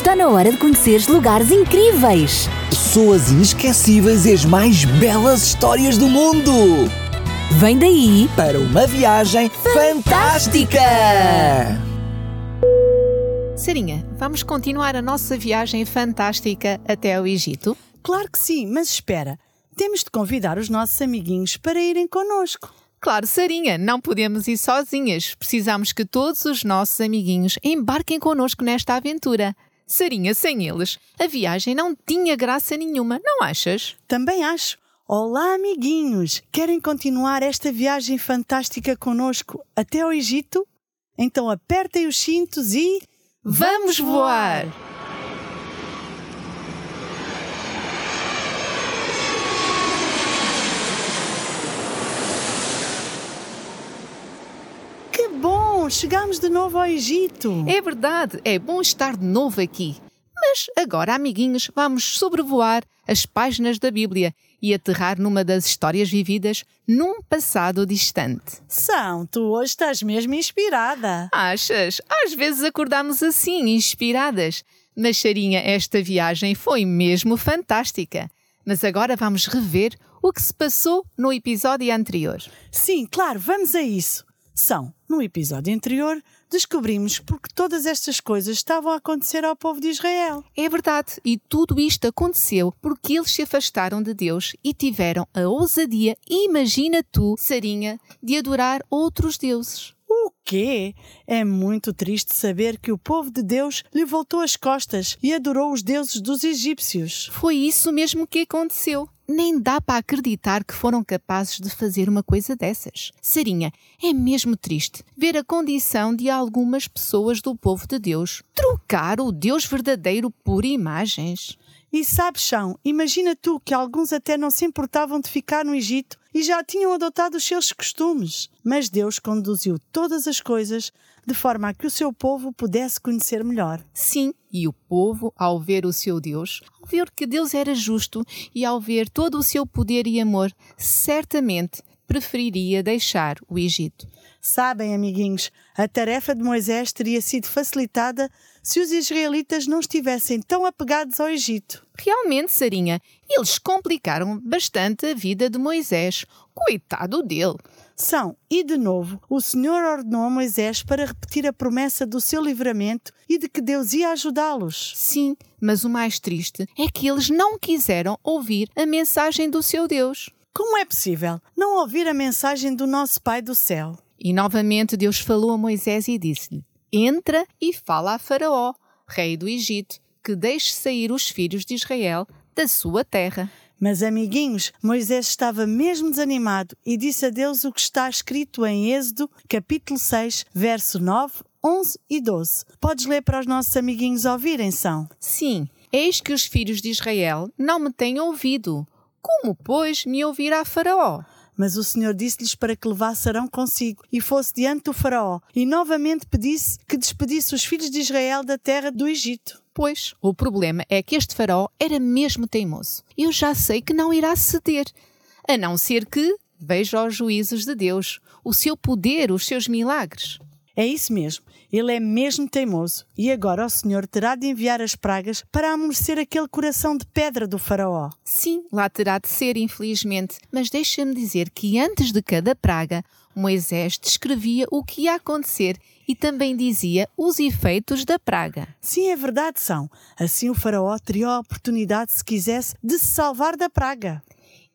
Está na hora de conheceres lugares incríveis. Pessoas inesquecíveis e as mais belas histórias do mundo. Vem daí Para uma viagem fantástica! Sarinha, vamos continuar a nossa viagem fantástica até ao Egito? Claro que sim, mas espera. Temos de convidar os nossos amiguinhos para irem connosco. Claro, Sarinha, não podemos ir sozinhas. Precisamos que todos os nossos amiguinhos embarquem connosco nesta aventura. Sarinha, sem eles, a viagem não tinha graça nenhuma, não achas? Também acho. Olá, amiguinhos! Querem continuar esta viagem fantástica connosco até ao Egito? Então apertem os cintos e. Vamos voar! Que bom! Chegamos de novo ao Egito! É verdade, é bom estar de novo aqui. Mas agora, amiguinhos, vamos sobrevoar as páginas da Bíblia e aterrar numa das histórias vividas num passado distante. São, tu hoje estás mesmo inspirada. Achas? Às vezes acordamos assim, inspiradas. Mas, Sarinha, esta viagem foi mesmo fantástica. Mas agora vamos rever o que se passou no episódio anterior. Sim, claro, vamos a isso. São, no episódio anterior, descobrimos porque todas estas coisas estavam a acontecer ao povo de Israel. É verdade, e tudo isto aconteceu porque eles se afastaram de Deus e tiveram a ousadia, imagina tu, Sarinha, de adorar outros deuses. Quê? É muito triste saber que o povo de Deus lhe voltou as costas e adorou os deuses dos egípcios. Foi isso mesmo que aconteceu. Nem dá para acreditar que foram capazes de fazer uma coisa dessas. Sarinha, é mesmo triste ver a condição de algumas pessoas do povo de Deus trocar o Deus verdadeiro por imagens. E sabes, Chão, imagina tu que alguns até não se importavam de ficar no Egito e já tinham adotado os seus costumes. Mas Deus conduziu todas as coisas de forma a que o seu povo pudesse conhecer melhor. Sim, e o povo, ao ver o seu Deus, ao ver que Deus era justo e ao ver todo o seu poder e amor, certamente preferiria deixar o Egito. Sabem, amiguinhos, a tarefa de Moisés teria sido facilitada se os israelitas não estivessem tão apegados ao Egito. Realmente, Sarinha, eles complicaram bastante a vida de Moisés. Coitado dele. São, e de novo, o Senhor ordenou a Moisés para repetir a promessa do seu livramento e de que Deus ia ajudá-los. Sim, mas o mais triste é que eles não quiseram ouvir a mensagem do seu Deus. Como é possível não ouvir a mensagem do nosso Pai do céu? E novamente Deus falou a Moisés e disse-lhe: Entra e fala a Faraó, rei do Egito, que deixe sair os filhos de Israel da sua terra. Mas, amiguinhos, Moisés estava mesmo desanimado e disse a Deus o que está escrito em Êxodo, capítulo 6, verso 9, 11 e 12. Podes ler para os nossos amiguinhos ouvirem, são? Sim, eis que os filhos de Israel não me têm ouvido. Como, pois, me ouvirá Faraó? Mas o Senhor disse-lhes para que levasse Arão consigo e fosse diante do Faraó, e novamente pedisse que despedisse os filhos de Israel da terra do Egito. Pois, o problema é que este faraó era mesmo teimoso. Eu já sei que não irá ceder, a não ser que veja os juízos de Deus, o seu poder, os seus milagres. É isso mesmo, ele é mesmo teimoso, e agora o Senhor terá de enviar as pragas para amolecer aquele coração de pedra do Faraó. Sim, lá terá de ser, infelizmente, mas deixa-me dizer que antes de cada praga, Moisés descrevia o que ia acontecer e também dizia os efeitos da praga. Sim, é verdade, são. Assim o Faraó teria a oportunidade, se quisesse, de se salvar da praga.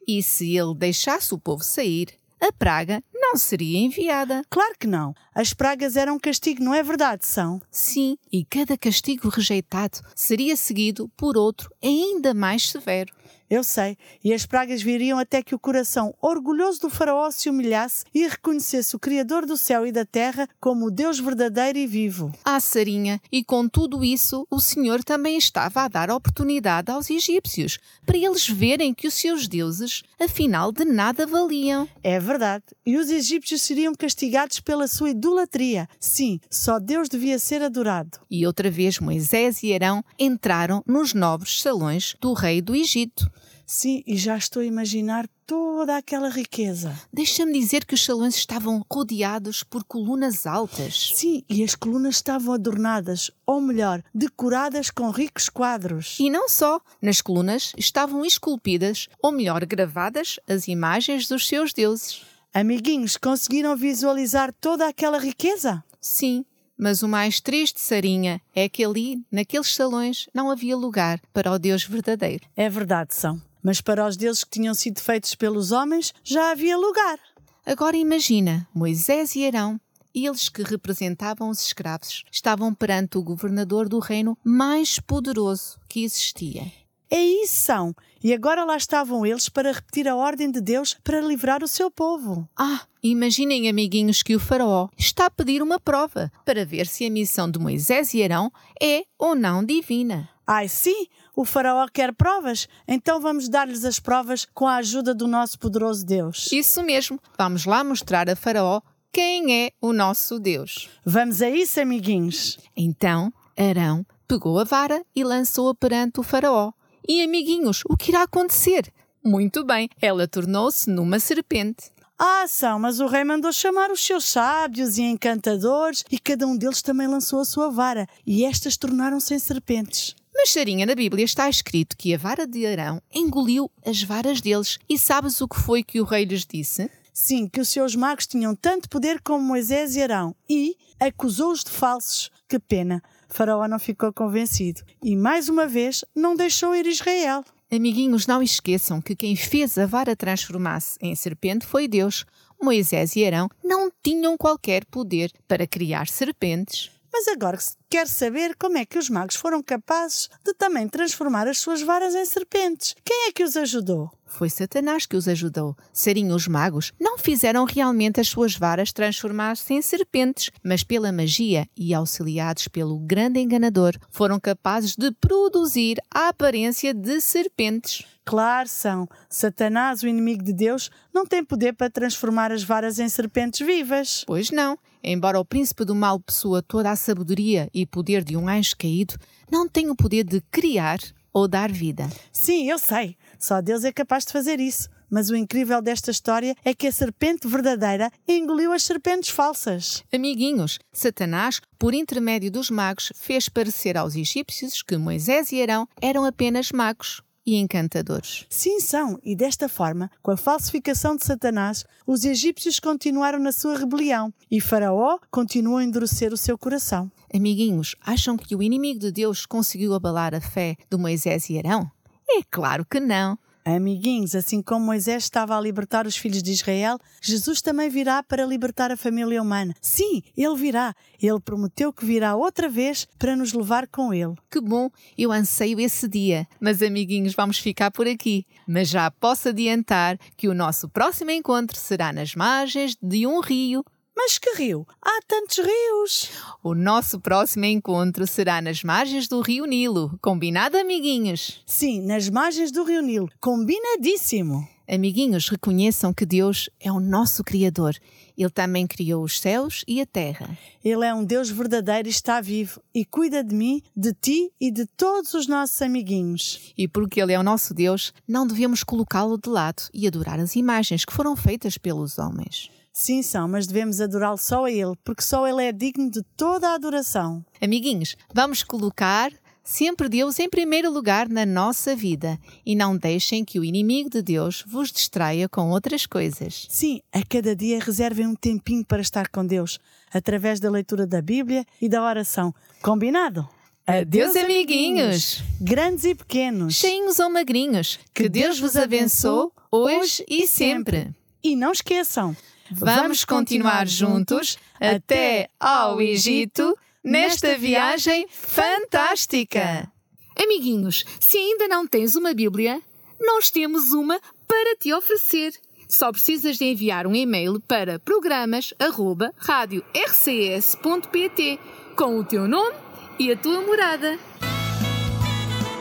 E se ele deixasse o povo sair, a praga não seria enviada. Claro que não. As pragas eram castigo, não é verdade, são? Sim, e cada castigo rejeitado seria seguido por outro ainda mais severo. Eu sei, e as pragas viriam até que o coração orgulhoso do faraó se humilhasse e reconhecesse o Criador do céu e da terra como o Deus verdadeiro e vivo. Ah, Sarinha, e com tudo isso, o Senhor também estava a dar oportunidade aos egípcios para eles verem que os seus deuses, afinal, de nada valiam. É verdade. E os egípcios seriam castigados pela sua idolatria. Sim, só Deus devia ser adorado. E outra vez Moisés e Arão entraram nos novos salões do rei do Egito. Sim, e já estou a imaginar toda aquela riqueza. Deixa-me dizer que os salões estavam rodeados por colunas altas. Sim, e as colunas estavam adornadas, ou melhor, decoradas com ricos quadros. E não só, nas colunas estavam esculpidas, ou melhor, gravadas, as imagens dos seus deuses. Amiguinhos, conseguiram visualizar toda aquela riqueza? Sim, mas o mais triste, Sarinha, é que ali, naqueles salões, não havia lugar para o Deus verdadeiro. É verdade, são. Mas para os deuses que tinham sido feitos pelos homens já havia lugar. Agora imagina Moisés e Arão, eles que representavam os escravos, estavam perante o governador do reino mais poderoso que existia. É isso, são. E agora lá estavam eles para repetir a ordem de Deus para livrar o seu povo. Ah, imaginem, amiguinhos, que o Faraó está a pedir uma prova para ver se a missão de Moisés e Arão é ou não divina. Ai, sim, o Faraó quer provas, então vamos dar-lhes as provas com a ajuda do nosso poderoso Deus. Isso mesmo, vamos lá mostrar a Faraó quem é o nosso Deus. Vamos a isso, amiguinhos. Então, Arão pegou a vara e lançou-a perante o Faraó. E, amiguinhos, o que irá acontecer? Muito bem, ela tornou-se numa serpente. Ah, são, mas o rei mandou chamar os seus sábios e encantadores e cada um deles também lançou a sua vara e estas tornaram-se em serpentes. Mas, Sarinha, na Bíblia está escrito que a vara de Arão engoliu as varas deles. E sabes o que foi que o rei lhes disse? Sim, que os seus magos tinham tanto poder como Moisés e Arão e acusou-os de falsos. Que pena! Faraó não ficou convencido e, mais uma vez, não deixou ir Israel. Amiguinhos, não esqueçam que quem fez a vara transformar-se em serpente foi Deus. Moisés e Arão não tinham qualquer poder para criar serpentes. Mas agora quer saber como é que os magos foram capazes de também transformar as suas varas em serpentes. Quem é que os ajudou? Foi Satanás que os ajudou. Serem os magos não fizeram realmente as suas varas transformar-se em serpentes, mas pela magia e auxiliados pelo grande enganador, foram capazes de produzir a aparência de serpentes. Claro são. Satanás, o inimigo de Deus, não tem poder para transformar as varas em serpentes vivas. Pois não. Embora o príncipe do mal possua toda a sabedoria e poder de um anjo caído, não tem o poder de criar ou dar vida. Sim, eu sei. Só Deus é capaz de fazer isso. Mas o incrível desta história é que a serpente verdadeira engoliu as serpentes falsas. Amiguinhos, Satanás, por intermédio dos magos, fez parecer aos egípcios que Moisés e Arão eram apenas magos e encantadores. Sim, são, e desta forma, com a falsificação de Satanás, os egípcios continuaram na sua rebelião e Faraó continuou a endurecer o seu coração. Amiguinhos, acham que o inimigo de Deus conseguiu abalar a fé de Moisés e Arão? É claro que não. Amiguinhos, assim como Moisés estava a libertar os filhos de Israel, Jesus também virá para libertar a família humana. Sim, ele virá. Ele prometeu que virá outra vez para nos levar com ele. Que bom, eu anseio esse dia. Mas, amiguinhos, vamos ficar por aqui. Mas já posso adiantar que o nosso próximo encontro será nas margens de um rio mas que rio? Há tantos rios! O nosso próximo encontro será nas margens do Rio Nilo. Combinado, amiguinhos? Sim, nas margens do Rio Nilo. Combinadíssimo! Amiguinhos, reconheçam que Deus é o nosso Criador. Ele também criou os céus e a terra. Ele é um Deus verdadeiro e está vivo e cuida de mim, de ti e de todos os nossos amiguinhos. E porque Ele é o nosso Deus, não devemos colocá-lo de lado e adorar as imagens que foram feitas pelos homens. Sim, são, mas devemos adorá-lo só a Ele, porque só Ele é digno de toda a adoração. Amiguinhos, vamos colocar sempre Deus em primeiro lugar na nossa vida e não deixem que o inimigo de Deus vos distraia com outras coisas. Sim, a cada dia reservem um tempinho para estar com Deus, através da leitura da Bíblia e da oração. Combinado? Adeus, amiguinhos! Grandes e pequenos, cheinhos ou magrinhos, que, Deus vos abençoe hoje e sempre. E não esqueçam, Vamos continuar juntos até ao Egito nesta viagem fantástica. Amiguinhos, se ainda não tens uma Bíblia, nós temos uma para te oferecer. Só precisas de enviar um e-mail para programas@radiorcs.pt com o teu nome e a tua morada.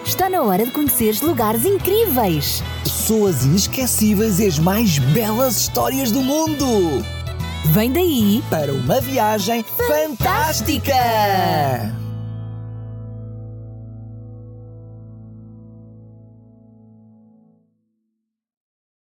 Está na hora de conheceres lugares incríveis pessoas inesquecíveis e as mais belas histórias do mundo. Vem daí para uma viagem fantástica.